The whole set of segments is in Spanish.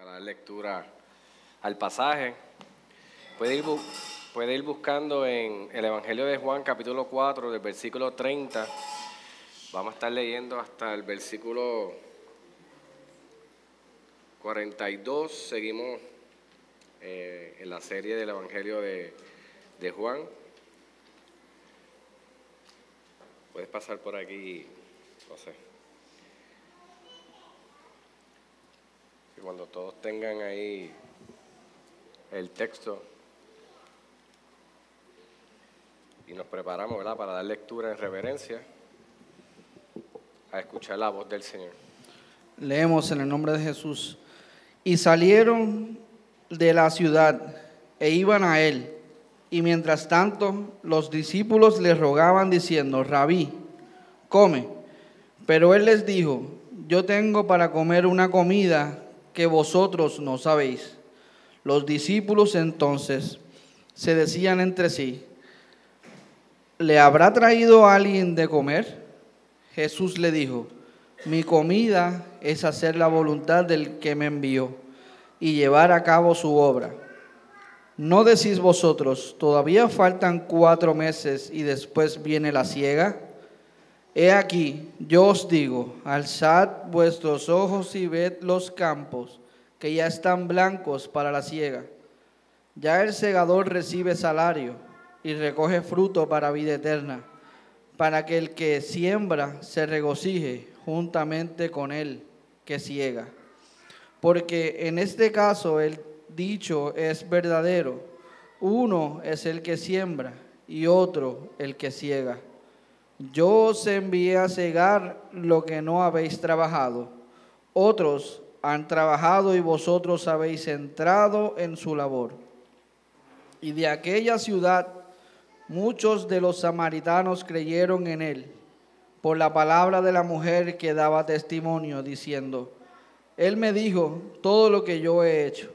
para dar lectura al pasaje. Puede ir, puede ir buscando en el Evangelio de Juan capítulo 4 del versículo 30. Vamos a estar leyendo hasta el versículo 42. Seguimos eh, en la serie del Evangelio de, de Juan. Puedes pasar por aquí, Cuando todos tengan ahí el texto y nos preparamos para dar lectura en reverencia a escuchar la voz del Señor. Leemos en el nombre de Jesús. Y salieron de la ciudad e iban a él. Y mientras tanto los discípulos le rogaban diciendo, Rabí, come. Pero él les dijo, yo tengo para comer una comida que vosotros no sabéis. Los discípulos entonces se decían entre sí, ¿le habrá traído alguien de comer? Jesús le dijo, mi comida es hacer la voluntad del que me envió y llevar a cabo su obra. ¿No decís vosotros, todavía faltan cuatro meses y después viene la ciega? He aquí, yo os digo, alzad vuestros ojos y ved los campos, que ya están blancos para la siega. Ya el segador recibe salario y recoge fruto para vida eterna, para que el que siembra se regocije juntamente con él que ciega. Porque en este caso el dicho es verdadero. Uno es el que siembra y otro el que ciega. Yo os envié a cegar lo que no habéis trabajado. Otros han trabajado y vosotros habéis entrado en su labor. Y de aquella ciudad muchos de los samaritanos creyeron en él por la palabra de la mujer que daba testimonio, diciendo, Él me dijo todo lo que yo he hecho.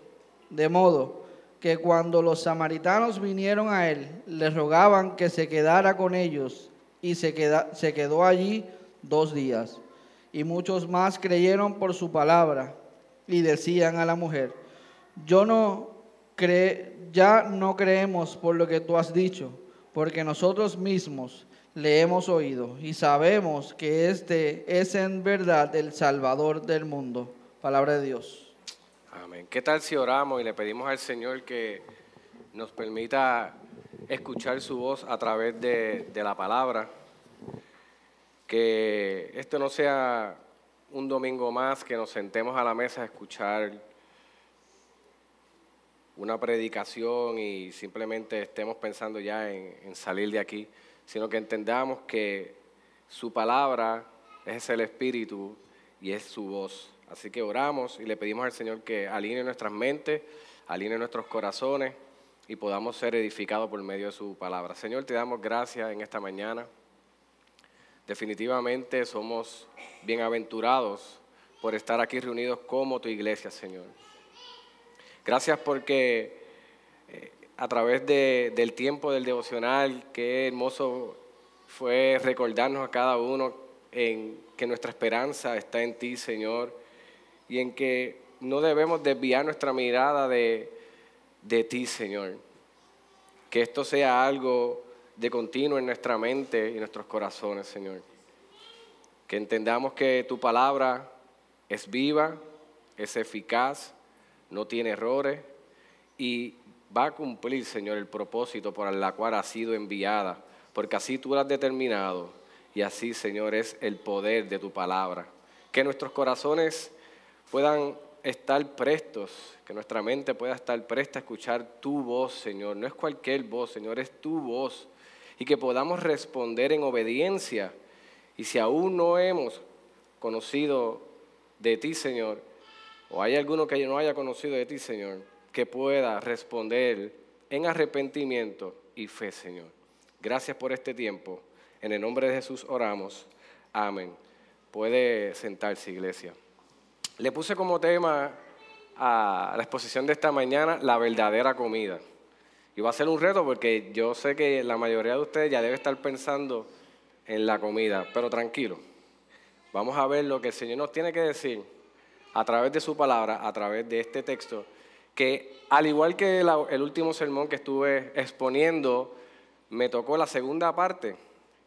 De modo que cuando los samaritanos vinieron a él, le rogaban que se quedara con ellos y se, quedó allí dos días. Y muchos más creyeron por su palabra y decían a la mujer, yo no cre ya no creemos por lo que tú has dicho, porque nosotros mismos le hemos oído y sabemos que este es en verdad el Salvador del mundo. Palabra de Dios. Amén. ¿Qué tal si oramos y le pedimos al Señor que nos permita escuchar su voz a través de, la palabra. Que esto no sea un domingo más que nos sentemos a la mesa a escuchar una predicación y simplemente estemos pensando ya en, salir de aquí, sino que entendamos que su palabra es el Espíritu y es su voz. Así que oramos y le pedimos al Señor que alinee nuestras mentes, alinee nuestros corazones y podamos ser edificados por medio de su palabra. Señor, te damos gracias en esta mañana. Definitivamente somos bienaventurados por estar aquí reunidos como tu iglesia, Señor. Gracias porque eh, a través del tiempo del devocional, qué hermoso fue recordarnos a cada uno en que nuestra esperanza está en ti, Señor, y en que no debemos desviar nuestra mirada de, de ti, Señor. Que esto sea algo de continuo en nuestra mente y nuestros corazones, Señor. Que entendamos que tu palabra es viva, es eficaz, no tiene errores y va a cumplir, Señor, el propósito por el cual ha sido enviada, porque así tú lo has determinado y así, Señor, es el poder de tu palabra. Que nuestros corazones puedan estar prestos, que nuestra mente pueda estar presta a escuchar tu voz, Señor. No es cualquier voz, Señor, es tu voz. Y que podamos responder en obediencia. Y si aún no hemos conocido de ti, Señor, o hay alguno que no haya conocido de ti, Señor, que pueda responder en arrepentimiento y fe, Señor. Gracias por este tiempo. En el nombre de Jesús oramos. Amén. Puede sentarse, iglesia. Le puse como tema a la exposición de esta mañana la verdadera comida. Y va a ser un reto porque yo sé que la mayoría de ustedes ya debe estar pensando en la comida, pero tranquilo. Vamos a ver lo que el Señor nos tiene que decir a través de su palabra, a través de este texto, que al igual que el último sermón que estuve exponiendo, me tocó la segunda parte.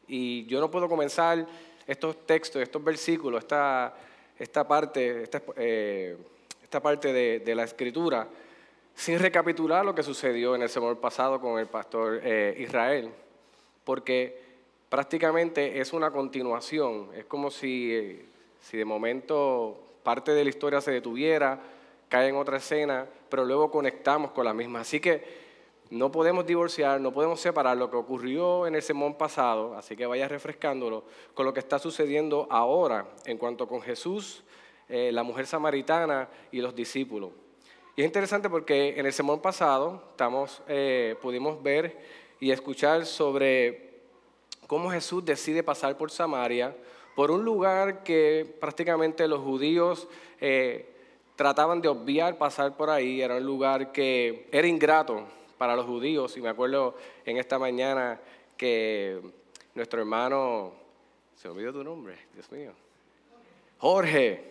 Y yo no puedo comenzar estos textos, estos versículos, esta, esta parte, esta, eh, esta parte de, la escritura, sin recapitular lo que sucedió en el sermón pasado con el pastor eh, Israel. Porque prácticamente es una continuación. Es como si, si de momento parte de la historia se detuviera, cae en otra escena, pero luego conectamos con la misma. Así que no podemos divorciar, no podemos separar lo que ocurrió en el sermón pasado, así que vaya refrescándolo, con lo que está sucediendo ahora en cuanto con Jesús, eh, la mujer samaritana y los discípulos. Y es interesante porque en el sermón pasado eh, pudimos ver y escuchar sobre cómo Jesús decide pasar por Samaria, por un lugar que prácticamente los judíos eh, trataban de obviar pasar por ahí, era un lugar que era ingrato para los judíos, y me acuerdo en esta mañana que nuestro hermano, se olvidó tu nombre, Dios mío, Jorge,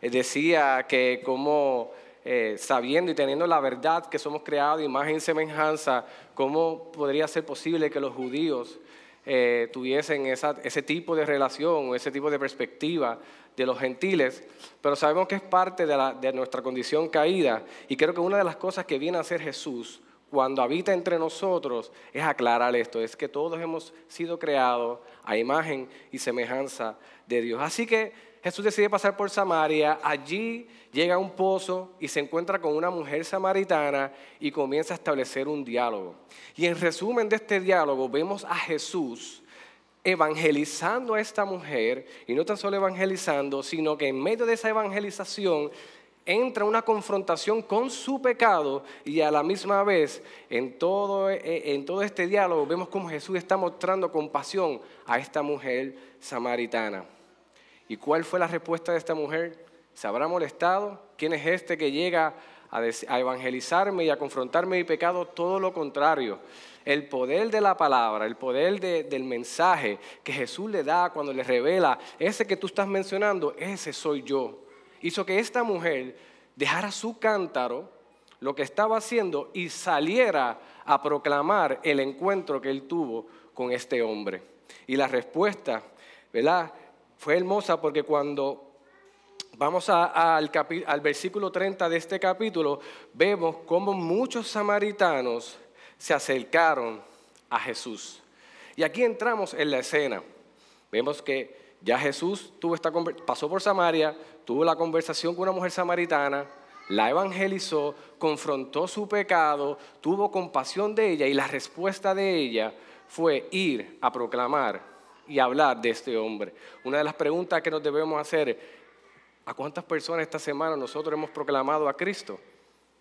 eh, decía que como eh, sabiendo y teniendo la verdad que somos creados imagen y semejanza, ¿cómo podría ser posible que los judíos eh, tuviesen ese tipo de relación o ese tipo de perspectiva de los gentiles, pero sabemos que es parte de, de, nuestra condición caída. Y creo que una de las cosas que viene a hacer Jesús cuando habita entre nosotros es aclarar esto, es que todos hemos sido creados a imagen y semejanza de Dios. Así que Jesús decide pasar por Samaria, allí llega a un pozo y se encuentra con una mujer samaritana y comienza a establecer un diálogo. Y en resumen de este diálogo vemos a Jesús evangelizando a esta mujer, y no tan solo evangelizando, sino que en medio de esa evangelización entra una confrontación con su pecado y a la misma vez en todo, en todo este diálogo vemos como Jesús está mostrando compasión a esta mujer samaritana. ¿Y cuál fue la respuesta de esta mujer? ¿Se habrá molestado? ¿Quién es este que llega a, evangelizarme y a confrontarme mi pecado? Todo lo contrario. El poder de la palabra, el poder del mensaje que Jesús le da cuando le revela, ese que tú estás mencionando, ese soy yo. Hizo que esta mujer dejara su cántaro, lo que estaba haciendo, y saliera a proclamar el encuentro que él tuvo con este hombre. Y la respuesta, ¿verdad? fue hermosa porque cuando vamos al, al versículo 30 de este capítulo, vemos cómo muchos samaritanos se acercaron a Jesús. Y aquí entramos en la escena. Vemos que ya Jesús tuvo esta, pasó por Samaria, tuvo la conversación con una mujer samaritana, la evangelizó, confrontó su pecado, tuvo compasión de ella y la respuesta de ella fue ir a proclamar y hablar de este hombre. Una de las preguntas que nos debemos hacer, ¿a cuántas personas esta semana nosotros hemos proclamado a Cristo?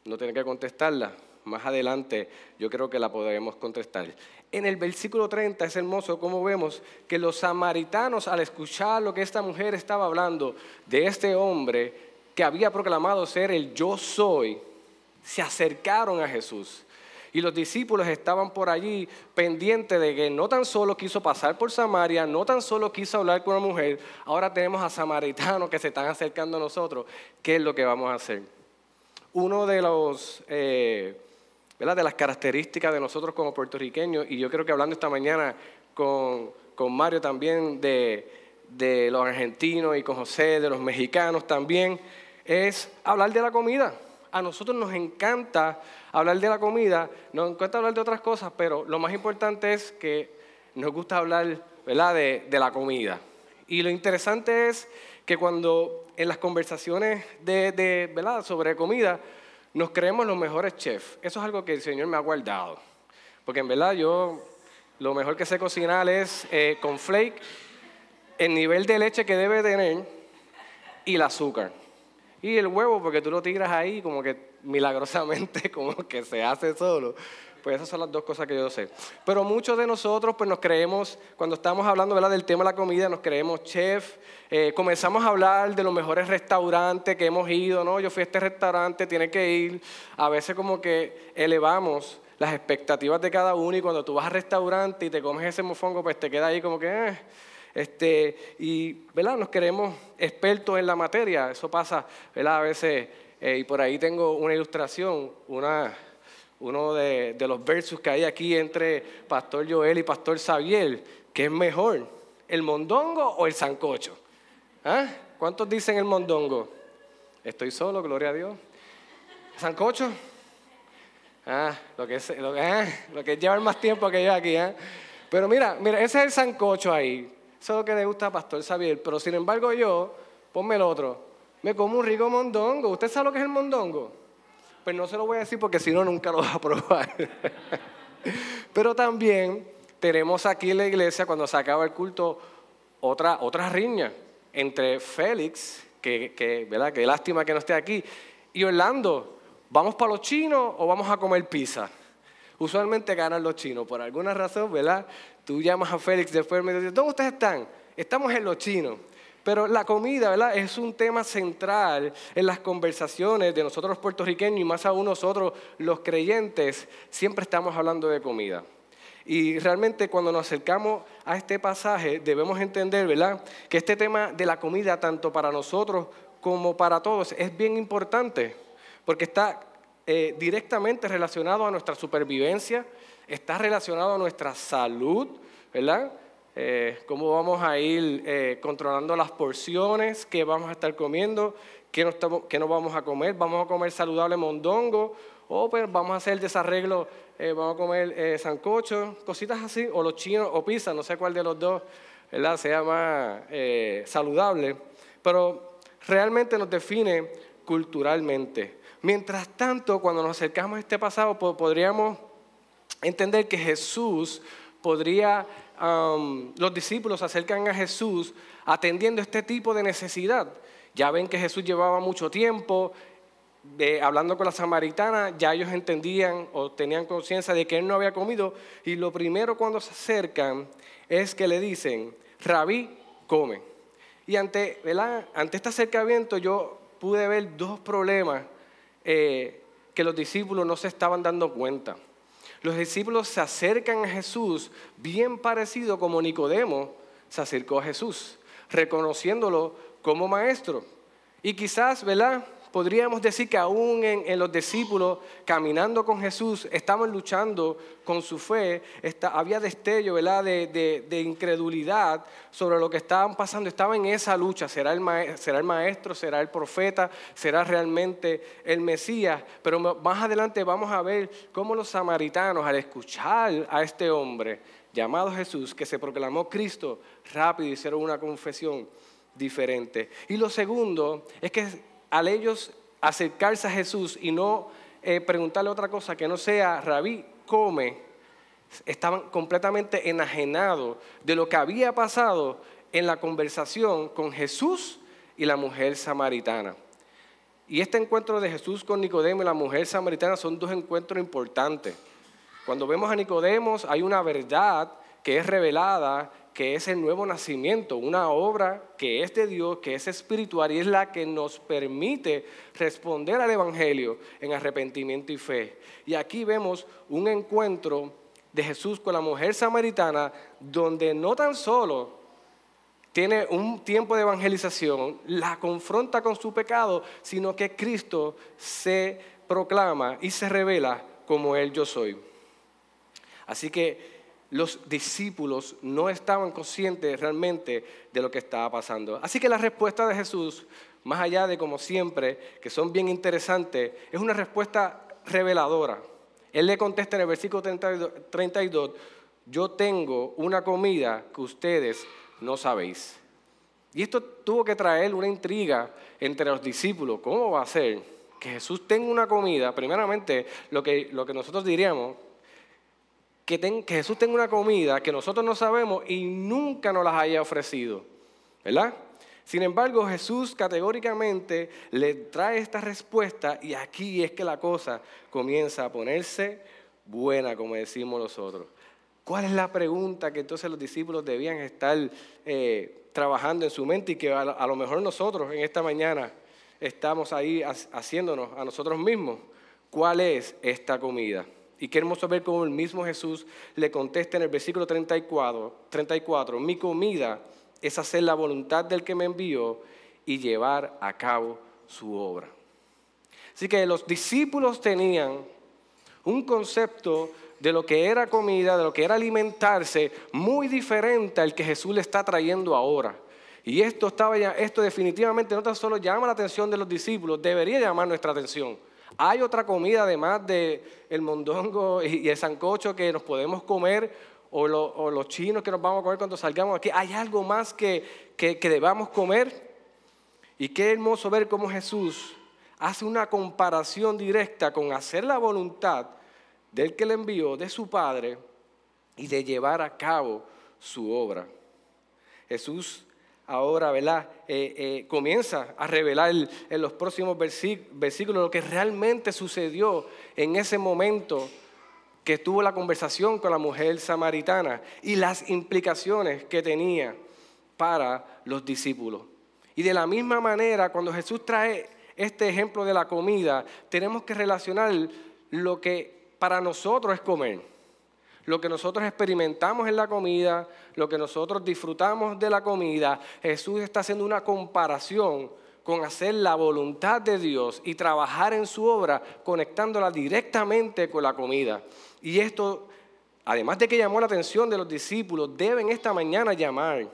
No tienen que contestarla. Más adelante yo creo que la podremos contestar. En el versículo 30 es hermoso como vemos que los samaritanos al escuchar lo que esta mujer estaba hablando de este hombre que había proclamado ser el yo soy, se acercaron a Jesús. Y los discípulos estaban por allí pendientes de que no tan solo quiso pasar por Samaria, no tan solo quiso hablar con una mujer, ahora tenemos a samaritanos que se están acercando a nosotros. ¿Qué es lo que vamos a hacer? Uno de los... Eh, de las características de nosotros como puertorriqueños, y yo creo que hablando esta mañana con, con Mario también de, de los argentinos y con José de los mexicanos también, es hablar de la comida a nosotros nos encanta hablar de la comida, nos encanta hablar de otras cosas, pero lo más importante es que nos gusta hablar ¿verdad? De, la comida. Y lo interesante es que cuando en las conversaciones de, ¿verdad? sobre comida nos creemos los mejores chefs, eso es algo que el Señor me ha guardado. Porque en verdad yo lo mejor que sé cocinar es eh, con flake, el nivel de leche que debe tener y el azúcar. Y el huevo, porque tú lo tiras ahí como que milagrosamente, como que se hace solo. Pues esas son las dos cosas que yo sé. Pero muchos de nosotros pues nos creemos, cuando estamos hablando del tema de la comida, nos creemos chef, eh, comenzamos a hablar de los mejores restaurantes que hemos ido, ¿no? Yo fui a este restaurante, tiene que ir. A veces como que elevamos las expectativas de cada uno y cuando tú vas al restaurante y te comes ese mofongo, pues te queda ahí como que... Eh, Este, y ¿verdad? nos queremos expertos en la materia. Eso pasa ¿verdad? a veces. Eh, y por ahí tengo una ilustración, una, uno de, los versos que hay aquí entre Pastor Joel y Pastor Xavier. ¿Qué es mejor, el mondongo o el sancocho? ¿Ah? ¿Cuántos dicen el mondongo? Estoy solo, gloria a Dios. ¿Sancocho? Ah, lo que es, lo, ah, que llevar más tiempo que yo aquí. ¿eh? Pero mira, mira, ese es el sancocho ahí. Eso es lo que le gusta a Pastor Xavier. Pero sin embargo yo, ponme el otro, me como un rico mondongo. ¿Usted sabe lo que es el mondongo? Pues no se lo voy a decir porque si no nunca lo va a probar. Pero también tenemos aquí en la iglesia, cuando se acaba el culto, otra, otra riña entre Félix, que, que, ¿verdad? que lástima que no esté aquí, y Orlando. ¿Vamos para los chinos o vamos a comer pizza? Usualmente ganan los chinos, por alguna razón, ¿verdad? Tú llamas a Félix después y me dices, ¿dónde ustedes están? Estamos en los chinos. Pero la comida, ¿verdad? Es un tema central en las conversaciones de nosotros los puertorriqueños y más aún nosotros los creyentes, siempre estamos hablando de comida. Y realmente cuando nos acercamos a este pasaje debemos entender, ¿verdad? Que este tema de la comida, tanto para nosotros como para todos, es bien importante porque está eh, directamente relacionado a nuestra supervivencia, está relacionado a nuestra salud, ¿verdad? Eh, cómo vamos a ir eh, controlando las porciones que vamos a estar comiendo, qué no, estamos, qué no vamos a comer, vamos a comer saludable mondongo, o pues vamos a hacer desarreglo, vamos a comer sancocho, cositas así, o los chinos, o pizza, no sé cuál de los dos ¿verdad? sea más saludable, pero realmente nos define culturalmente. Mientras tanto, cuando nos acercamos a este pasado, podríamos entender que Jesús podría, los discípulos se acercan a Jesús atendiendo este tipo de necesidad. Ya ven que Jesús llevaba mucho tiempo hablando con la samaritana, ya ellos entendían o tenían conciencia de que él no había comido. Y lo primero cuando se acercan es que le dicen, rabí, come. Y ante, ante este acercamiento yo pude ver dos problemas eh, que los discípulos no se estaban dando cuenta. Los discípulos se acercan a Jesús bien parecido como Nicodemo se acercó a Jesús, reconociéndolo como maestro. Y quizás, ¿verdad? Podríamos decir que aún en, los discípulos caminando con Jesús estaban luchando con su fe, había destello ¿verdad? De, incredulidad sobre lo que estaban pasando, estaban en esa lucha, ¿será el, ¿será el maestro, será el profeta, será realmente el Mesías? Pero más adelante vamos a ver cómo los samaritanos al escuchar a este hombre llamado Jesús, que se proclamó Cristo, rápido hicieron una confesión diferente. Y lo segundo es que al ellos acercarse a Jesús y no eh, preguntarle otra cosa que no sea, rabí, come, estaban completamente enajenados de lo que había pasado en la conversación con Jesús y la mujer samaritana. Y este encuentro de Jesús con Nicodemo y la mujer samaritana son dos encuentros importantes. Cuando vemos a Nicodemo hay una verdad que es revelada que es el nuevo nacimiento, una obra que es de Dios, que es espiritual y es la que nos permite responder al Evangelio en arrepentimiento y fe. Y aquí vemos un encuentro de Jesús con la mujer samaritana donde no tan solo tiene un tiempo de evangelización, la confronta con su pecado, sino que Cristo se proclama y se revela como Él yo soy. Así que los discípulos no estaban conscientes realmente de lo que estaba pasando. Así que la respuesta de Jesús, más allá de como siempre, que son bien interesantes, es una respuesta reveladora. Él le contesta en el versículo 32, yo tengo una comida que ustedes no sabéis. Y esto tuvo que traer una intriga entre los discípulos. ¿Cómo va a ser que Jesús tenga una comida? Primeramente, lo que, lo que nosotros diríamos, que, Jesús tenga una comida que nosotros no sabemos y nunca nos las haya ofrecido. ¿Verdad? Sin embargo, Jesús categóricamente le trae esta respuesta y aquí es que la cosa comienza a ponerse buena, como decimos nosotros. ¿Cuál es la pregunta que entonces los discípulos debían estar eh, trabajando en su mente y que a, lo mejor nosotros en esta mañana estamos ahí haciéndonos a nosotros mismos? ¿Cuál es esta comida? Y qué hermoso ver cómo el mismo Jesús le contesta en el versículo 34, 34 mi comida es hacer la voluntad del que me envió y llevar a cabo su obra. Así que los discípulos tenían un concepto de lo que era comida, de lo que era alimentarse, muy diferente al que Jesús le está trayendo ahora. Y esto, estaba ya, esto definitivamente no tan solo llama la atención de los discípulos, debería llamar nuestra atención. Hay otra comida además del el mondongo y el sancocho que nos podemos comer o, los chinos que nos vamos a comer cuando salgamos aquí. Hay algo más que, que, que debamos comer. Y qué hermoso ver cómo Jesús hace una comparación directa con hacer la voluntad del que le envió, de su Padre, y de llevar a cabo su obra. Jesús ahora, ¿verdad? Eh, eh, comienza a revelar en los próximos versículos lo que realmente sucedió en ese momento que tuvo la conversación con la mujer samaritana y las implicaciones que tenía para los discípulos. Y de la misma manera, cuando Jesús trae este ejemplo de la comida, tenemos que relacionar lo que para nosotros es comer lo que nosotros experimentamos en la comida, lo que nosotros disfrutamos de la comida, Jesús está haciendo una comparación con hacer la voluntad de Dios y trabajar en su obra, conectándola directamente con la comida. Y esto, además de que llamó la atención de los discípulos, deben esta mañana llamar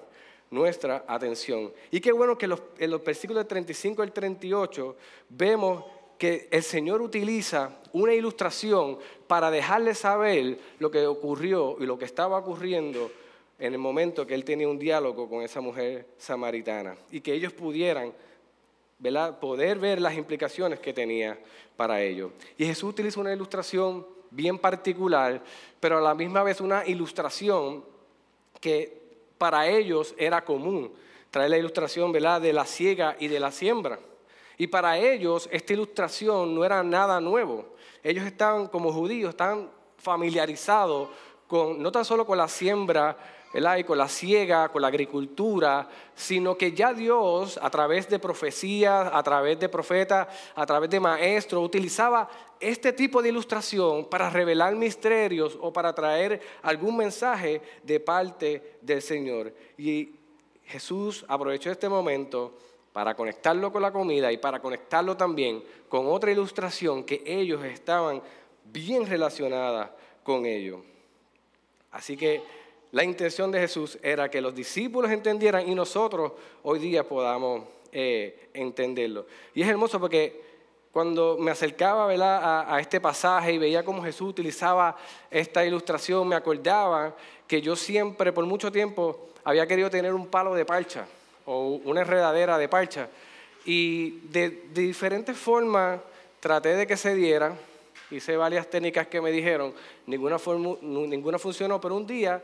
nuestra atención. Y qué bueno que en los versículos 35 al 38 vemos que el Señor utiliza una ilustración para dejarle saber lo que ocurrió y lo que estaba ocurriendo en el momento que él tenía un diálogo con esa mujer samaritana y que ellos pudieran poder ver las implicaciones que tenía para ellos. Y Jesús utiliza una ilustración bien particular, pero a la misma vez una ilustración que para ellos era común. Trae la ilustración ¿verdad? de la ciega y de la siembra. Y para ellos esta ilustración no era nada nuevo. Ellos estaban, como judíos, estaban familiarizados con, no tan solo con la siembra, y con la siega, con la agricultura, sino que ya Dios, a través de profecías, a través de profetas, a través de maestros, utilizaba este tipo de ilustración para revelar misterios o para traer algún mensaje de parte del Señor. Y Jesús aprovechó este momento para conectarlo con la comida y para conectarlo también con otra ilustración que ellos estaban bien relacionadas con ello. Así que la intención de Jesús era que los discípulos entendieran y nosotros hoy día podamos eh, entenderlo. Y es hermoso porque cuando me acercaba A, a, este pasaje y veía cómo Jesús utilizaba esta ilustración, me acordaba que yo siempre, por mucho tiempo, había querido tener un palo de parcha o una enredadera de parcha. Y de, diferentes formas traté de que se diera, hice varias técnicas que me dijeron, ninguna, ninguna funcionó, pero un día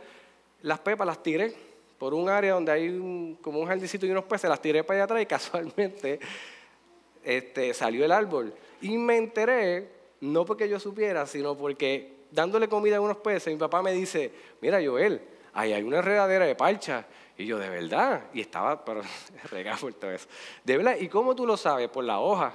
las pepas las tiré por un área donde hay como un jardincito y unos peces, las tiré para allá atrás y casualmente este, salió el árbol. Y me enteré, no porque yo supiera, sino porque dándole comida a unos peces, mi papá me dice, mira Joel, ahí hay una enredadera de parcha. Y yo, de verdad, y estaba, pero por todo eso. De verdad, ¿y cómo tú lo sabes? Por la hoja.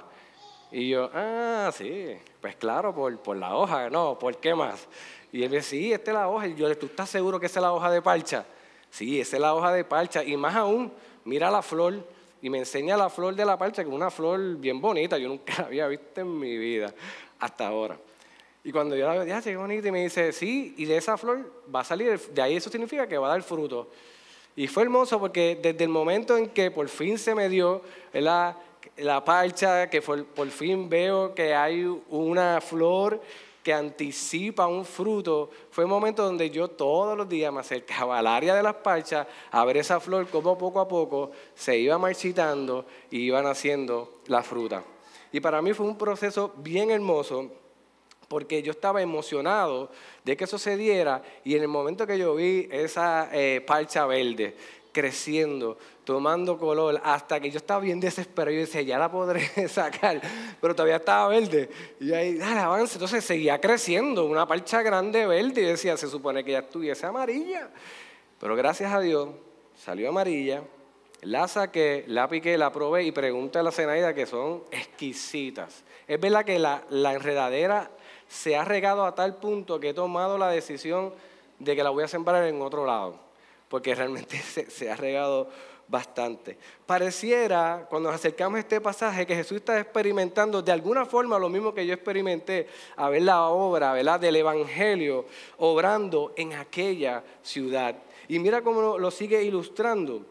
Y yo, ah, sí, pues claro, por, por la hoja, no, ¿por qué más? Y él me dice, sí, esta es la hoja. Y yo, ¿tú estás seguro que esa es la hoja de parcha? Sí, esa es la hoja de parcha. Y más aún, mira la flor y me enseña la flor de la parcha, que es una flor bien bonita, yo nunca la había visto en mi vida hasta ahora. Y cuando yo la veo, ya, qué bonita, y me dice, sí, y de esa flor va a salir, de ahí eso significa que va a dar fruto. Y fue hermoso porque desde el momento en que por fin se me dio la, la parcha, que por fin veo que hay una flor que anticipa un fruto, fue el momento donde yo todos los días me acercaba al área de las parchas a ver esa flor como poco a poco se iba marchitando y iba naciendo la fruta. Y para mí fue un proceso bien hermoso porque yo estaba emocionado de que eso se diera y en el momento que yo vi esa eh, parcha verde creciendo, tomando color, hasta que yo estaba bien desesperado, yo decía, ya la podré sacar, pero todavía estaba verde. Y ahí, dale, avance. Entonces seguía creciendo, una parcha grande verde, y decía, se supone que ya estuviese amarilla. Pero gracias a Dios, salió amarilla, la saqué, la piqué, la probé y pregunté a la Zenaida que son exquisitas. Es verdad que la, la enredadera se ha regado a tal punto que he tomado la decisión de que la voy a sembrar en otro lado. porque realmente se, ha regado bastante. Pareciera, cuando nos acercamos a este pasaje, que Jesús está experimentando de alguna forma lo mismo que yo experimenté, a ver la obra ¿verdad? del Evangelio obrando en aquella ciudad. Y mira cómo lo sigue ilustrando.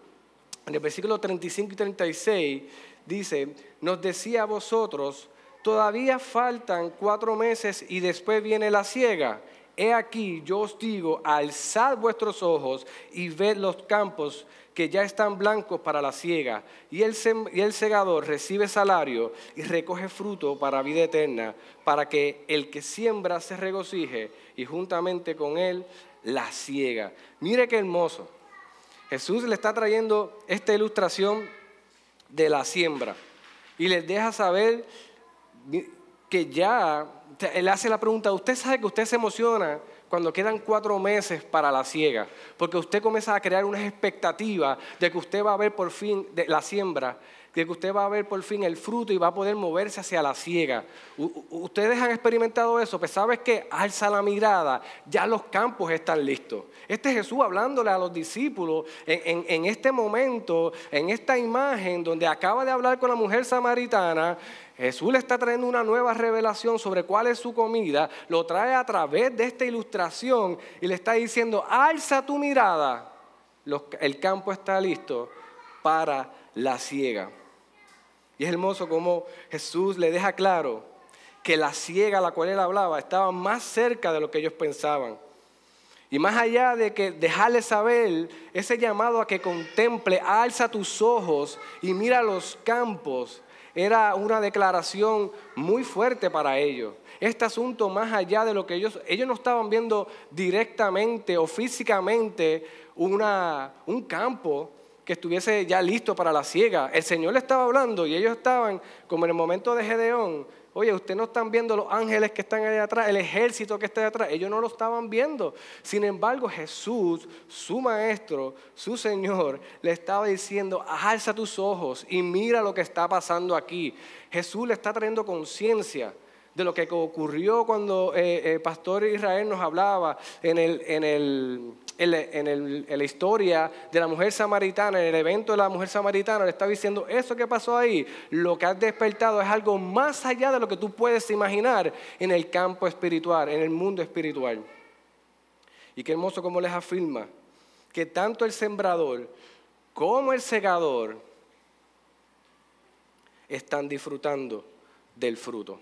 En el versículo 35 y 36 dice, nos decía a vosotros, todavía faltan cuatro meses y después viene la ciega. He aquí, yo os digo, alzad vuestros ojos y ved los campos que ya están blancos para la siega, y el, y el segador recibe salario y recoge fruto para vida eterna, para que el que siembra se regocije y juntamente con él la siega. Mire qué hermoso. Jesús le está trayendo esta ilustración de la siembra y les deja saber que ya, él hace la pregunta, usted sabe que usted se emociona cuando quedan cuatro meses para la siega, porque usted comienza a crear unas expectativas de que usted va a ver por fin la siembra, de que usted va a ver por fin el fruto y va a poder moverse hacia la siega. Ustedes han experimentado eso, pues sabes que alza la mirada, ya los campos están listos. Este Jesús hablándole a los discípulos en, en este momento, en esta imagen donde acaba de hablar con la mujer samaritana, Jesús le está trayendo una nueva revelación sobre cuál es su comida, lo trae a través de esta ilustración y le está diciendo, alza tu mirada, el campo está listo para la ciega. Y es hermoso como Jesús le deja claro que la ciega a la cual él hablaba estaba más cerca de lo que ellos pensaban. Y más allá de que dejarle saber ese llamado a que contemple, alza tus ojos y mira los campos, era una declaración muy fuerte para ellos. Este asunto más allá de lo que ellos, ellos no estaban viendo directamente o físicamente una, un campo que estuviese ya listo para la ciega. El Señor le estaba hablando y ellos estaban como en el momento de Gedeón, Oye, ustedes no están viendo los ángeles que están ahí atrás, el ejército que está ahí atrás. Ellos no lo estaban viendo. Sin embargo, Jesús, su maestro, su Señor, le estaba diciendo, alza tus ojos y mira lo que está pasando aquí. Jesús le está trayendo conciencia de lo que ocurrió cuando el eh, eh, pastor Israel nos hablaba en, el, en, el, en, la historia de la mujer samaritana, en el evento de la mujer samaritana, le estaba diciendo, eso que pasó ahí, lo que has despertado es algo más allá de lo que tú puedes imaginar en el campo espiritual, en el mundo espiritual. Y qué hermoso como les afirma que tanto el sembrador como el segador están disfrutando del fruto.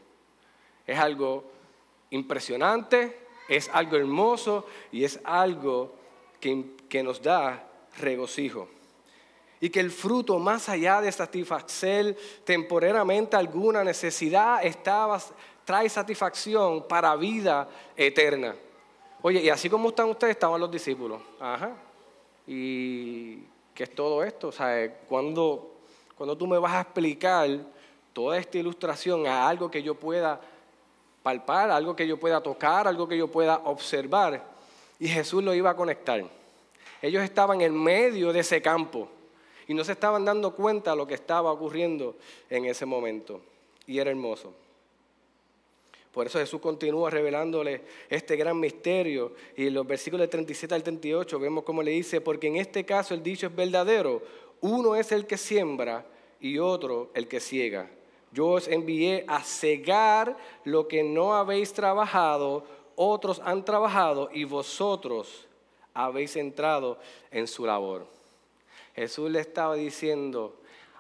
Es algo impresionante, es algo hermoso y es algo que, nos da regocijo. Y que el fruto, más allá de satisfacer temporariamente alguna necesidad, trae satisfacción para vida eterna. Oye, y así como están ustedes, estaban los discípulos. Ajá. ¿Y qué es todo esto? O sea, cuando, cuando tú me vas a explicar toda esta ilustración a algo que yo pueda palpar, algo que yo pueda tocar, algo que yo pueda observar. Y Jesús lo iba a conectar. Ellos estaban en medio de ese campo y no se estaban dando cuenta de lo que estaba ocurriendo en ese momento. Y era hermoso. Por eso Jesús continúa revelándole este gran misterio. Y en los versículos 37 al 38 vemos cómo le dice, porque en este caso el dicho es verdadero. Uno es el que siembra y otro el que ciega. Yo os envié a cegar lo que no habéis trabajado, otros han trabajado y vosotros habéis entrado en su labor. Jesús le estaba diciendo,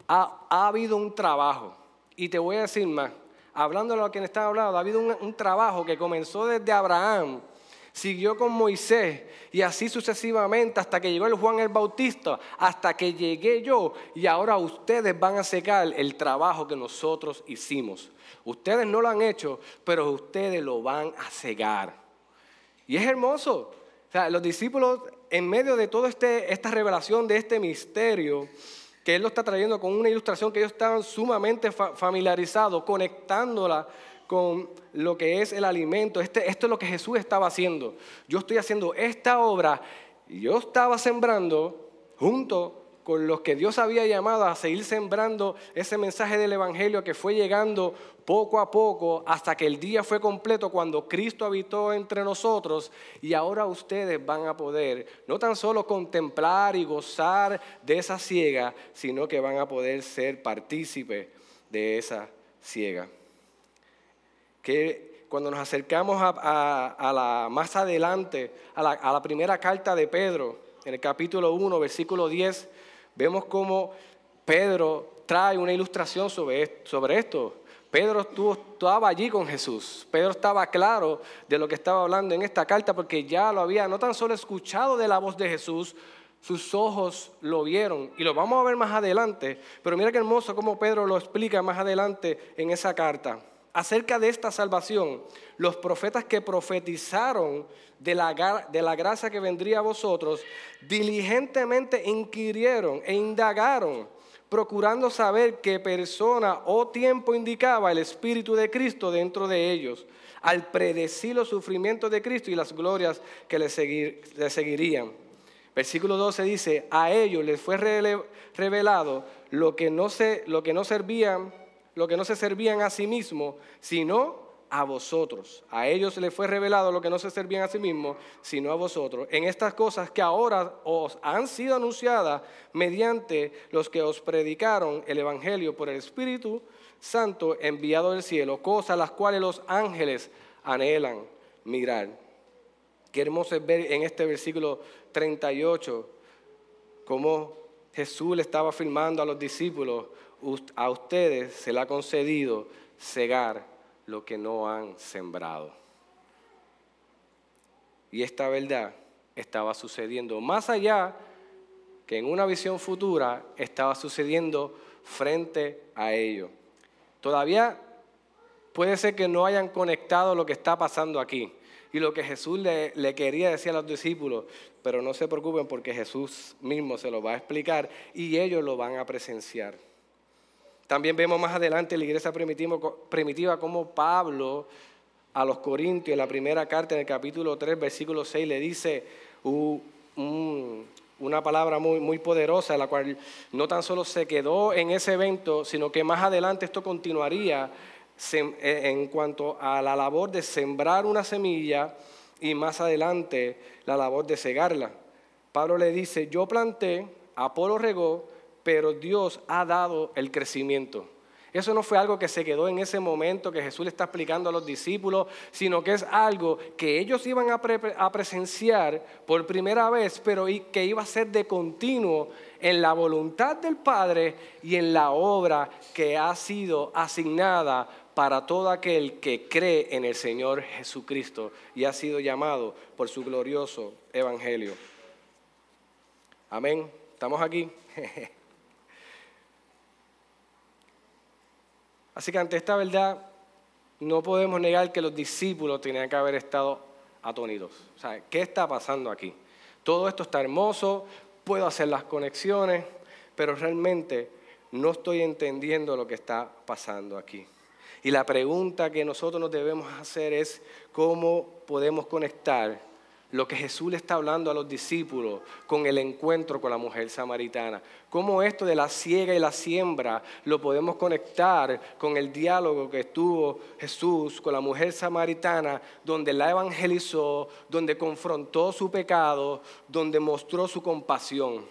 ha, habido un trabajo, y te voy a decir más, hablando de lo que estaba hablando, ha habido un trabajo que comenzó desde Abraham siguió con Moisés y así sucesivamente hasta que llegó el Juan el Bautista, hasta que llegué yo y ahora ustedes van a secar el trabajo que nosotros hicimos. Ustedes no lo han hecho, pero ustedes lo van a cegar. Y es hermoso. O sea, los discípulos, en medio de toda este, esta revelación de este misterio, que Él lo está trayendo con una ilustración que ellos estaban sumamente familiarizados, conectándola con lo que es el alimento. Este, esto es lo que Jesús estaba haciendo. Yo estoy haciendo esta obra y yo estaba sembrando junto con los que Dios había llamado a seguir sembrando ese mensaje del Evangelio que fue llegando poco a poco hasta que el día fue completo cuando Cristo habitó entre nosotros y ahora ustedes van a poder no tan solo contemplar y gozar de esa ciega, sino que van a poder ser partícipes de esa ciega. Que cuando nos acercamos a, la más adelante, a la, primera carta de Pedro, en el capítulo 1, versículo 10, vemos cómo Pedro trae una ilustración sobre, sobre esto. Pedro estuvo, estaba allí con Jesús. Pedro estaba claro de lo que estaba hablando en esta carta porque ya lo había no tan solo escuchado de la voz de Jesús, sus ojos lo vieron y lo vamos a ver más adelante. Pero mira qué hermoso cómo Pedro lo explica más adelante en esa carta. Acerca de esta salvación, los profetas que profetizaron de la, de la gracia que vendría a vosotros, diligentemente inquirieron e indagaron, procurando saber qué persona o tiempo indicaba el Espíritu de Cristo dentro de ellos, al predecir los sufrimientos de Cristo y las glorias que le, seguirían. Versículo 12 dice, a ellos les fue revelado lo que no se, lo que no servían, lo que no se servían a sí mismos, sino a vosotros. A ellos les fue revelado lo que no se servían a sí mismos, sino a vosotros. En estas cosas que ahora os han sido anunciadas mediante los que os predicaron el Evangelio por el Espíritu Santo enviado del cielo, cosas las cuales los ángeles anhelan mirar. Qué hermoso es ver en este versículo 38 cómo Jesús le estaba afirmando a los discípulos, a ustedes se le ha concedido cegar lo que no han sembrado. Y esta verdad estaba sucediendo más allá que en una visión futura estaba sucediendo frente a ellos. Todavía puede ser que no hayan conectado lo que está pasando aquí y lo que Jesús le, le, quería decir a los discípulos, pero no se preocupen porque Jesús mismo se lo va a explicar y ellos lo van a presenciar. También vemos más adelante en la iglesia primitiva, como Pablo a los Corintios, en la primera carta, en el capítulo 3, versículo 6, le dice una palabra muy, muy poderosa, la cual no tan solo se quedó en ese evento, sino que más adelante esto continuaría en cuanto a la labor de sembrar una semilla y más adelante la labor de cegarla. Pablo le dice, yo planté, Apolo regó, pero Dios ha dado el crecimiento. Eso no fue algo que se quedó en ese momento que Jesús le está explicando a los discípulos, sino que es algo que ellos iban a, presenciar por primera vez, pero que iba a ser de continuo en la voluntad del Padre y en la obra que ha sido asignada para todo aquel que cree en el Señor Jesucristo y ha sido llamado por su glorioso Evangelio. Amén. ¿Estamos aquí? Así que ante esta verdad no podemos negar que los discípulos tenían que haber estado atónitos. O sea, ¿qué está pasando aquí? Todo esto está hermoso, puedo hacer las conexiones, pero realmente no estoy entendiendo lo que está pasando aquí. Y la pregunta que nosotros nos debemos hacer es cómo podemos conectar lo que Jesús le está hablando a los discípulos con el encuentro con la mujer samaritana. Cómo esto de la ciega y la siembra lo podemos conectar con el diálogo que tuvo Jesús con la mujer samaritana, donde la evangelizó, donde confrontó su pecado, donde mostró su compasión.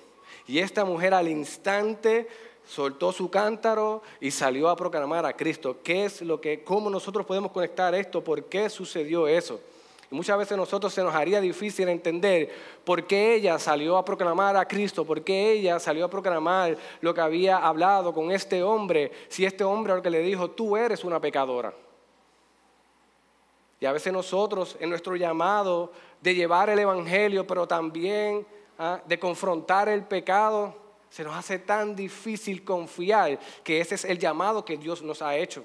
Y esta mujer al instante soltó su cántaro y salió a proclamar a Cristo. ¿Qué es lo que, cómo nosotros podemos conectar esto? ¿Por qué sucedió eso? Y muchas veces a nosotros se nos haría difícil entender por qué ella salió a proclamar a Cristo, por qué ella salió a proclamar lo que había hablado con este hombre, si este hombre al que le dijo, tú eres una pecadora. Y a veces nosotros, en nuestro llamado de llevar el Evangelio, pero también ah, de confrontar el pecado, se nos hace tan difícil confiar que ese es el llamado que Dios nos ha hecho.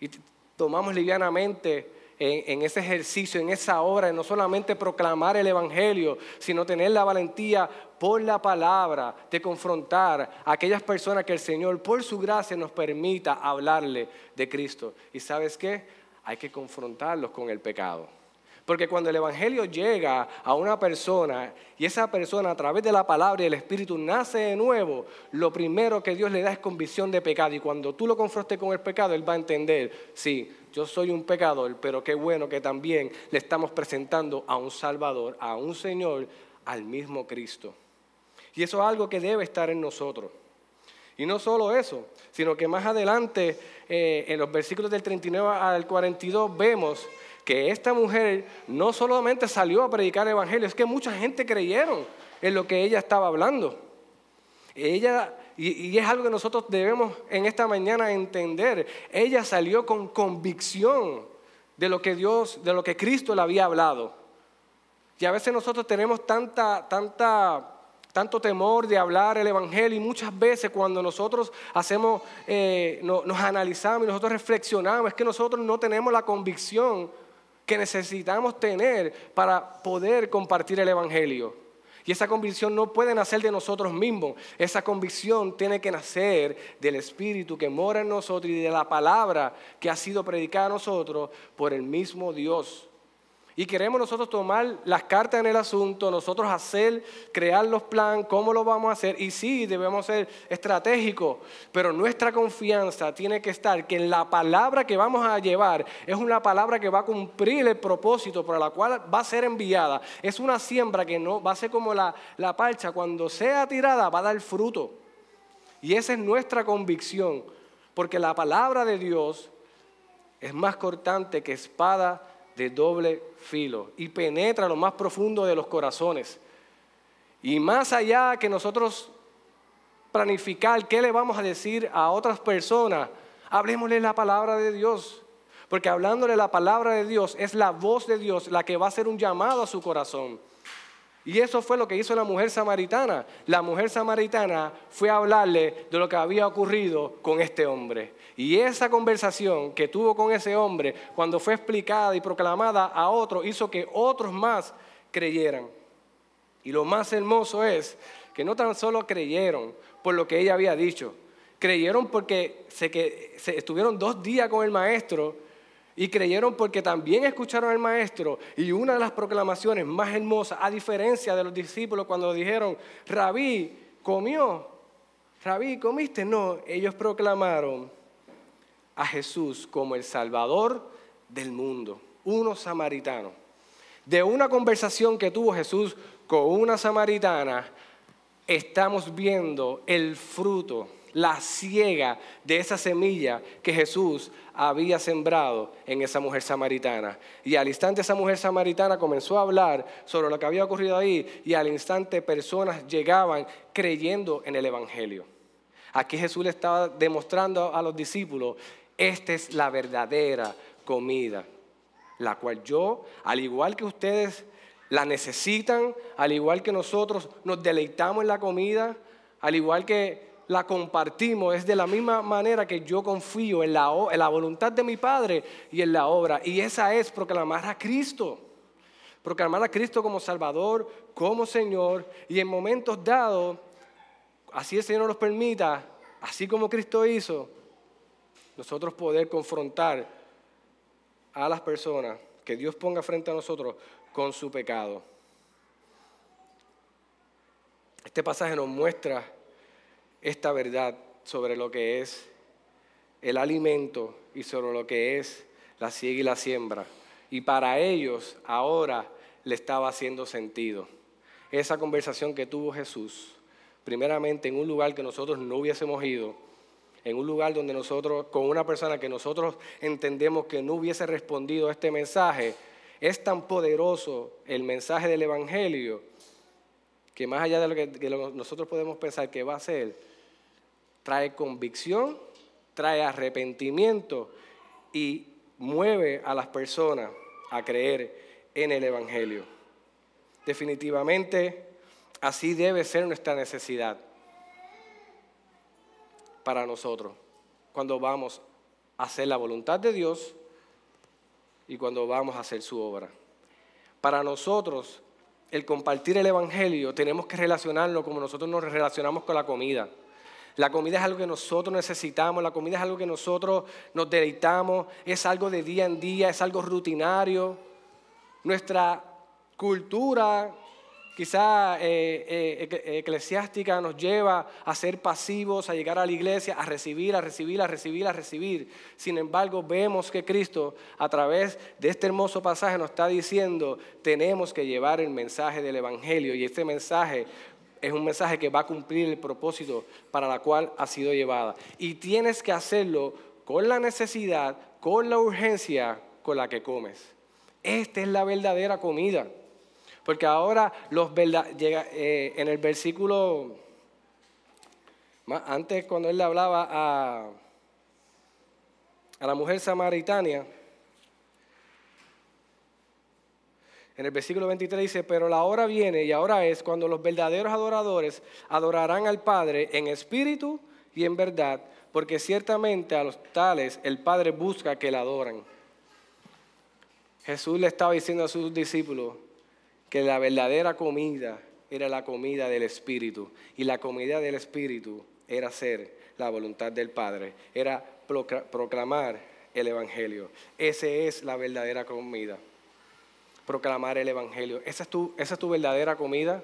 Y tomamos livianamente en, ese ejercicio, en esa obra, de no solamente proclamar el Evangelio, sino tener la valentía por la palabra de confrontar a aquellas personas que el Señor, por su gracia, nos permita hablarle de Cristo. ¿Y sabes qué? Hay que confrontarlos con el pecado. Porque cuando el Evangelio llega a una persona y esa persona a través de la palabra y el Espíritu nace de nuevo, lo primero que Dios le da es convicción de pecado. Y cuando tú lo confrontes con el pecado, Él va a entender, sí, yo soy un pecador, pero qué bueno que también le estamos presentando a un Salvador, a un Señor, al mismo Cristo. Y eso es algo que debe estar en nosotros. Y no solo eso, sino que más adelante, eh, en los versículos del 39 al 42, vemos que esta mujer no solamente salió a predicar el Evangelio, es que mucha gente creyeron en lo que ella estaba hablando. Ella, y, es algo que nosotros debemos en esta mañana entender, ella salió con convicción de lo que Dios, de lo que Cristo le había hablado. Y a veces nosotros tenemos tanta, tanta tanto temor de hablar el Evangelio y muchas veces cuando nosotros hacemos, eh, nos analizamos y nosotros reflexionamos, es que nosotros no tenemos la convicción que necesitamos tener para poder compartir el Evangelio. Y esa convicción no puede nacer de nosotros mismos. Esa convicción tiene que nacer del Espíritu que mora en nosotros y de la palabra que ha sido predicada a nosotros por el mismo Dios. Y queremos nosotros tomar las cartas en el asunto, nosotros hacer, crear los planes, cómo lo vamos a hacer. Y sí, debemos ser estratégicos, pero nuestra confianza tiene que estar que la palabra que vamos a llevar es una palabra que va a cumplir el propósito por la cual va a ser enviada. Es una siembra que no va a ser como la, la parcha, cuando sea tirada va a dar fruto. Y esa es nuestra convicción, porque la palabra de Dios es más cortante que espada de doble filo y penetra lo más profundo de los corazones. Y más allá que nosotros planificar qué le vamos a decir a otras personas, hablemosle la palabra de Dios. Porque hablándole la palabra de Dios es la voz de Dios la que va a hacer un llamado a su corazón. Y eso fue lo que hizo la mujer samaritana. La mujer samaritana fue a hablarle de lo que había ocurrido con este hombre. Y esa conversación que tuvo con ese hombre, cuando fue explicada y proclamada a otros, hizo que otros más creyeran. Y lo más hermoso es que no tan solo creyeron por lo que ella había dicho, creyeron porque se, que, se estuvieron dos días con el maestro y creyeron porque también escucharon al maestro. Y una de las proclamaciones más hermosas, a diferencia de los discípulos cuando dijeron, Rabí, comió. Rabí, ¿comiste? No, ellos proclamaron a Jesús como el Salvador del mundo, uno samaritano. De una conversación que tuvo Jesús con una samaritana, estamos viendo el fruto la ciega de esa semilla que Jesús había sembrado en esa mujer samaritana. Y al instante esa mujer samaritana comenzó a hablar sobre lo que había ocurrido ahí y al instante personas llegaban creyendo en el Evangelio. Aquí Jesús le estaba demostrando a los discípulos, esta es la verdadera comida, la cual yo, al igual que ustedes la necesitan, al igual que nosotros nos deleitamos en la comida, al igual que la compartimos es de la misma manera que yo confío en la, en la voluntad de mi Padre y en la obra. Y esa es proclamar a Cristo. Proclamar a Cristo como Salvador, como Señor. Y en momentos dados, así el Señor nos permita, así como Cristo hizo, nosotros poder confrontar a las personas que Dios ponga frente a nosotros con su pecado. Este pasaje nos muestra esta verdad sobre lo que es el alimento y sobre lo que es la siega y la siembra. Y para ellos ahora le estaba haciendo sentido. Esa conversación que tuvo Jesús, primeramente en un lugar que nosotros no hubiésemos ido, en un lugar donde nosotros, con una persona que nosotros entendemos que no hubiese respondido a este mensaje, es tan poderoso el mensaje del Evangelio que más allá de lo que, nosotros podemos pensar que va a ser, trae convicción, trae arrepentimiento y mueve a las personas a creer en el Evangelio. Definitivamente, así debe ser nuestra necesidad para nosotros cuando vamos a hacer la voluntad de Dios y cuando vamos a hacer su obra. Para nosotros, el compartir el Evangelio, tenemos que relacionarlo como nosotros nos relacionamos con la comida. La comida es algo que nosotros necesitamos, la comida es algo que nosotros nos deleitamos, es algo de día en día, es algo rutinario. Nuestra cultura quizá eh, eh, eclesiástica nos lleva a ser pasivos, a llegar a la iglesia, a recibir, a recibir, a recibir, a recibir. Sin embargo, vemos que Cristo a través de este hermoso pasaje nos está diciendo, tenemos que llevar el mensaje del Evangelio y este mensaje es un mensaje que va a cumplir el propósito para la cual ha sido llevada. Y tienes que hacerlo con la necesidad, con la urgencia con la que comes. Esta es la verdadera comida. Porque ahora los llega, eh, en el versículo, antes cuando él le hablaba a, a la mujer samaritana, en el versículo 23 dice, pero la hora viene y ahora es cuando los verdaderos adoradores adorarán al Padre en espíritu y en verdad, porque ciertamente a los tales el Padre busca que le adoren. Jesús le estaba diciendo a sus discípulos, que la verdadera comida era la comida del Espíritu. Y la comida del Espíritu era hacer la voluntad del Padre, era proclamar el Evangelio. Esa es la verdadera comida. Proclamar el Evangelio. ¿Esa es, tu, ¿Esa es tu verdadera comida?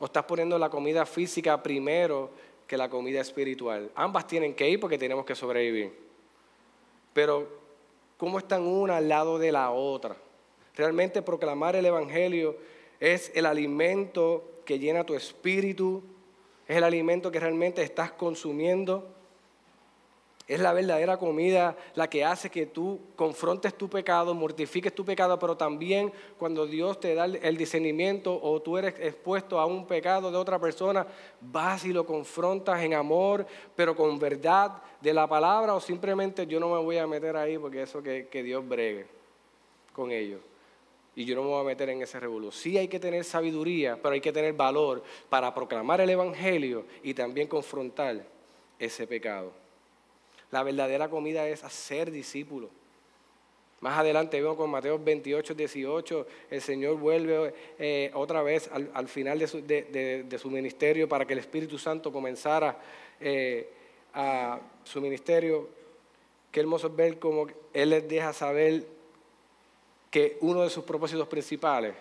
¿O estás poniendo la comida física primero que la comida espiritual? Ambas tienen que ir porque tenemos que sobrevivir. Pero, ¿cómo están una al lado de la otra? Realmente proclamar el Evangelio es el alimento que llena tu espíritu, es el alimento que realmente estás consumiendo. Es la verdadera comida la que hace que tú confrontes tu pecado, mortifiques tu pecado, pero también cuando Dios te da el discernimiento o tú eres expuesto a un pecado de otra persona, vas y lo confrontas en amor, pero con verdad de la palabra o simplemente yo no me voy a meter ahí porque eso que, que Dios bregue con ellos y yo no me voy a meter en ese revolución. Sí hay que tener sabiduría, pero hay que tener valor para proclamar el Evangelio y también confrontar ese pecado. La verdadera comida es hacer discípulos. Más adelante vemos con Mateo 28, 18, el Señor vuelve eh, otra vez al, final de su, ministerio para que el Espíritu Santo comenzara eh, su ministerio. Qué hermoso ver cómo Él les deja saber que uno de sus propósitos principales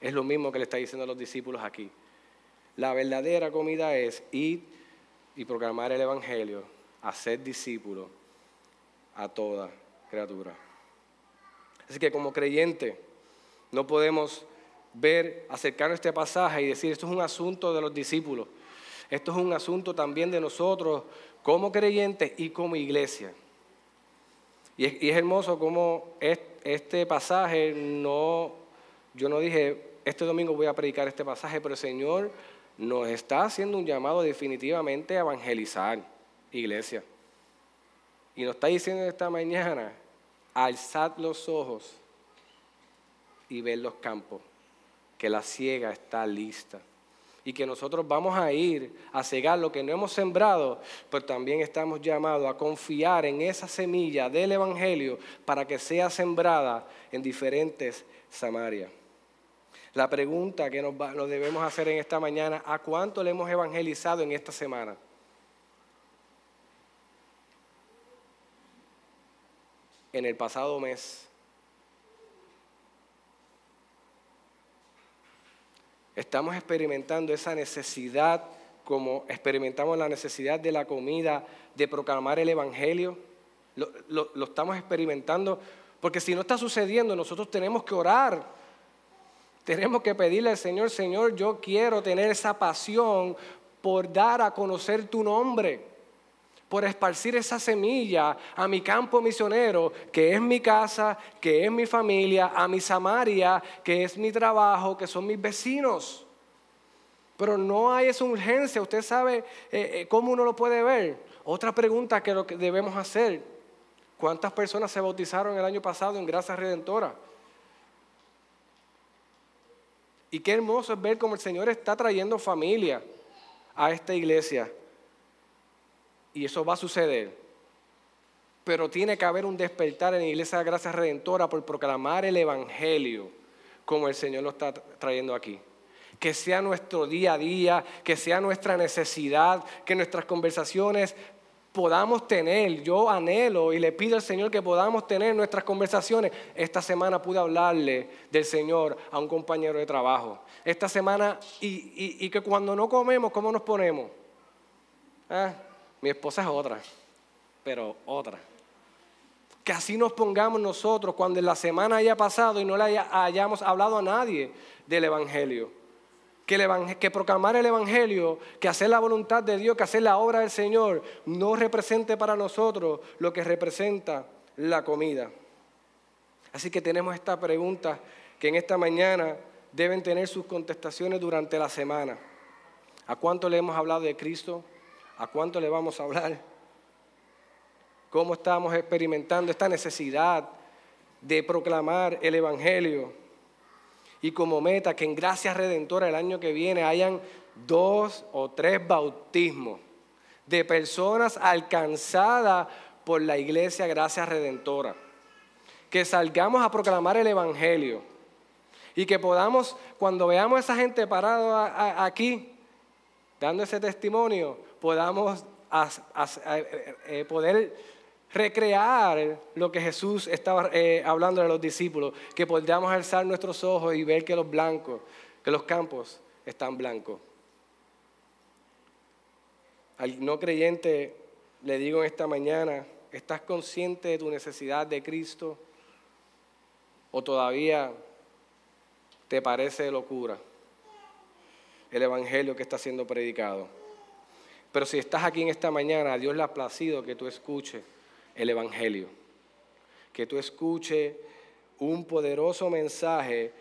es lo mismo que le está diciendo a los discípulos aquí. La verdadera comida es ir y proclamar el Evangelio, hacer discípulos a toda criatura. Así que como creyente no podemos ver, acercarnos a este pasaje y decir, esto es un asunto de los discípulos, esto es un asunto también de nosotros como creyentes y como iglesia. Y es, hermoso cómo este pasaje no, yo no dije, este domingo voy a predicar este pasaje, pero el Señor nos está haciendo un llamado definitivamente a evangelizar, iglesia. Y nos está diciendo esta mañana, alzad los ojos y ver los campos, que la ciega está lista y que nosotros vamos a ir a cegar lo que no hemos sembrado, pero también estamos llamados a confiar en esa semilla del Evangelio para que sea sembrada en diferentes Samarias. La pregunta que nos, nos debemos hacer en esta mañana, ¿a cuánto le hemos evangelizado en esta semana? En el pasado mes Estamos experimentando esa necesidad como experimentamos la necesidad de la comida, de proclamar el Evangelio. Lo, estamos experimentando porque si no está sucediendo, nosotros tenemos que orar. Tenemos que pedirle al Señor, Señor, yo quiero tener esa pasión por dar a conocer tu nombre por esparcir esa semilla a mi campo misionero, que es mi casa, que es mi familia, a mi Samaria, que es mi trabajo, que son mis vecinos. Pero no hay esa urgencia, usted sabe eh, eh, cómo uno lo puede ver. Otra pregunta que, que debemos hacer, ¿cuántas personas se bautizaron el año pasado en Gracia Redentora? Y qué hermoso es ver cómo el Señor está trayendo familia a esta iglesia y eso va a suceder. Pero tiene que haber un despertar en la Iglesia de Gracia Redentora por proclamar el Evangelio como el Señor lo está trayendo aquí. Que sea nuestro día a día, que sea nuestra necesidad, que nuestras conversaciones podamos tener, yo anhelo y le pido al Señor que podamos tener nuestras conversaciones. Esta semana pude hablarle del Señor a un compañero de trabajo. Esta semana, y, que cuando no comemos, ¿cómo nos ponemos? Ah, mi esposa es otra, pero otra. Que así nos pongamos nosotros cuando la semana haya pasado y no le hayamos hablado a nadie del Evangelio. Que, que, proclamar el Evangelio, que hacer la voluntad de Dios, que hacer la obra del Señor, no represente para nosotros lo que representa la comida. Así que tenemos esta pregunta que en esta mañana deben tener sus contestaciones durante la semana. ¿A cuánto le hemos hablado de Cristo? ¿A cuánto le vamos a hablar? ¿Cómo estamos experimentando esta necesidad de proclamar el Evangelio? y como meta que en Gracia Redentora el año que viene hayan dos o tres bautismos de personas alcanzadas por la iglesia Gracia Redentora. Que salgamos a proclamar el Evangelio y que podamos, cuando veamos a esa gente parada aquí, dando ese testimonio, podamos eh, eh, poder recrear lo que Jesús estaba eh, hablando a los discípulos, que podamos alzar nuestros ojos y ver que los blancos, que los campos están blancos. Al no creyente le digo en esta mañana, ¿estás consciente de tu necesidad de Cristo? ¿O todavía te parece locura el Evangelio que está siendo predicado? Pero si estás aquí en esta mañana, a Dios le ha placido que tú escuches el Evangelio. Que tú escuches un poderoso mensaje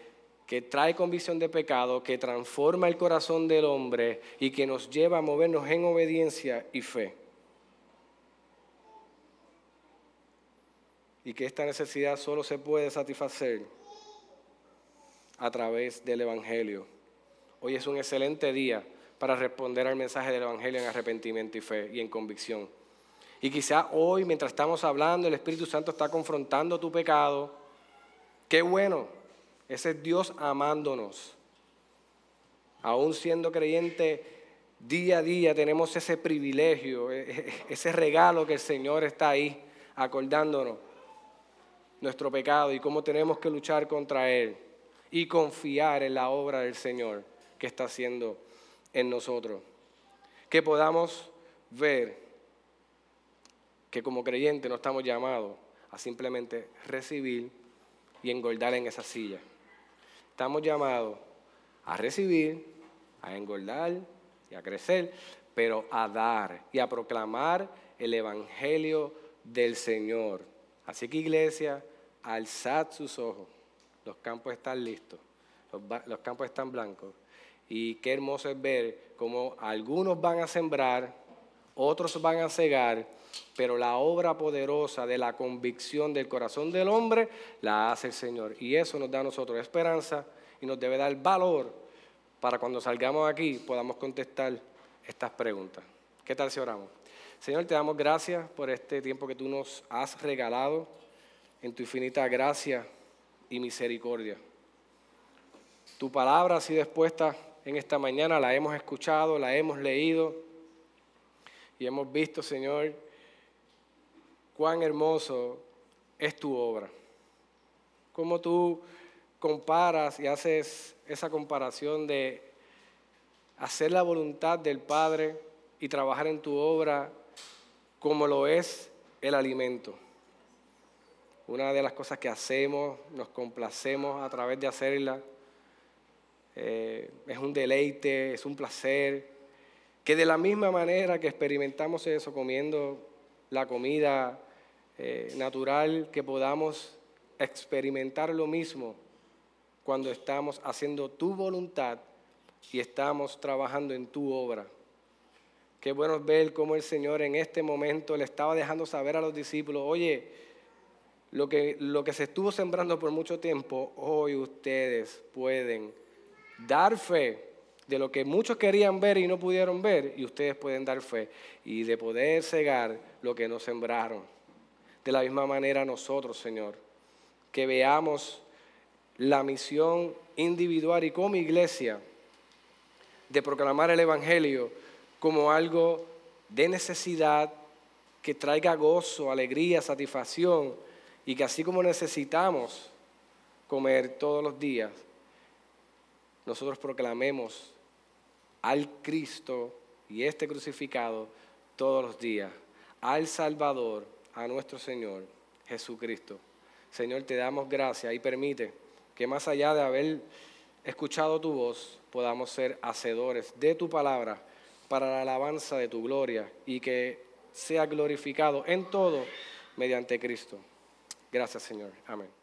que trae convicción de pecado, que transforma el corazón del hombre y que nos lleva a movernos en obediencia y fe. Y que esta necesidad solo se puede satisfacer a través del Evangelio. Hoy es un excelente día para responder al mensaje del Evangelio en arrepentimiento y fe y en convicción. Y quizá hoy, mientras estamos hablando, el Espíritu Santo está confrontando tu pecado. Qué bueno, ese es Dios amándonos. Aún siendo creyente, día a día tenemos ese privilegio, e, e, ese regalo que el Señor está ahí acordándonos nuestro pecado y cómo tenemos que luchar contra Él y confiar en la obra del Señor que está haciendo en nosotros. Que podamos ver que como creyentes no estamos llamados a simplemente recibir y engordar en esa silla. Estamos llamados a recibir, a engordar y a crecer, pero a dar y a proclamar el Evangelio del Señor. Así que iglesia, alzad sus ojos. Los campos están listos, los, los campos están blancos. Y qué hermoso es ver cómo algunos van a sembrar, otros van a cegar pero la obra poderosa de la convicción del corazón del hombre la hace el Señor. Y eso nos da a nosotros esperanza y nos debe dar valor para cuando salgamos aquí podamos contestar estas preguntas. ¿Qué tal si oramos? Señor, te damos gracias por este tiempo que tú nos has regalado en tu infinita gracia y misericordia. Tu palabra ha sido en esta mañana, la hemos escuchado, la hemos leído y hemos visto, Señor, cuán hermoso es tu obra. Cómo tú comparas y haces esa comparación de hacer la voluntad del Padre y trabajar en tu obra como lo es el alimento. Una de las cosas que hacemos, nos complacemos a través de hacerla, eh, es un deleite, es un placer, que de la misma manera que experimentamos eso comiendo la comida eh, natural, que podamos experimentar lo mismo cuando estamos haciendo tu voluntad y estamos trabajando en tu obra. Qué bueno ver cómo el Señor en este momento le estaba dejando saber a los discípulos, oye, lo que, lo que se estuvo sembrando por mucho tiempo, hoy ustedes pueden dar fe de lo que muchos querían ver y no pudieron ver, y ustedes pueden dar fe, y de poder cegar lo que no sembraron. De la misma manera nosotros, Señor, que veamos la misión individual y como iglesia de proclamar el Evangelio como algo de necesidad, que traiga gozo, alegría, satisfacción y que así como necesitamos comer todos los días, nosotros proclamemos al Cristo y este crucificado todos los días, al Salvador, a nuestro Señor Jesucristo. Señor, te damos gracias y permite que más allá de haber escuchado tu voz, podamos ser hacedores de tu palabra para la alabanza de tu gloria y que sea glorificado en todo mediante Cristo. Gracias, Señor. Amén.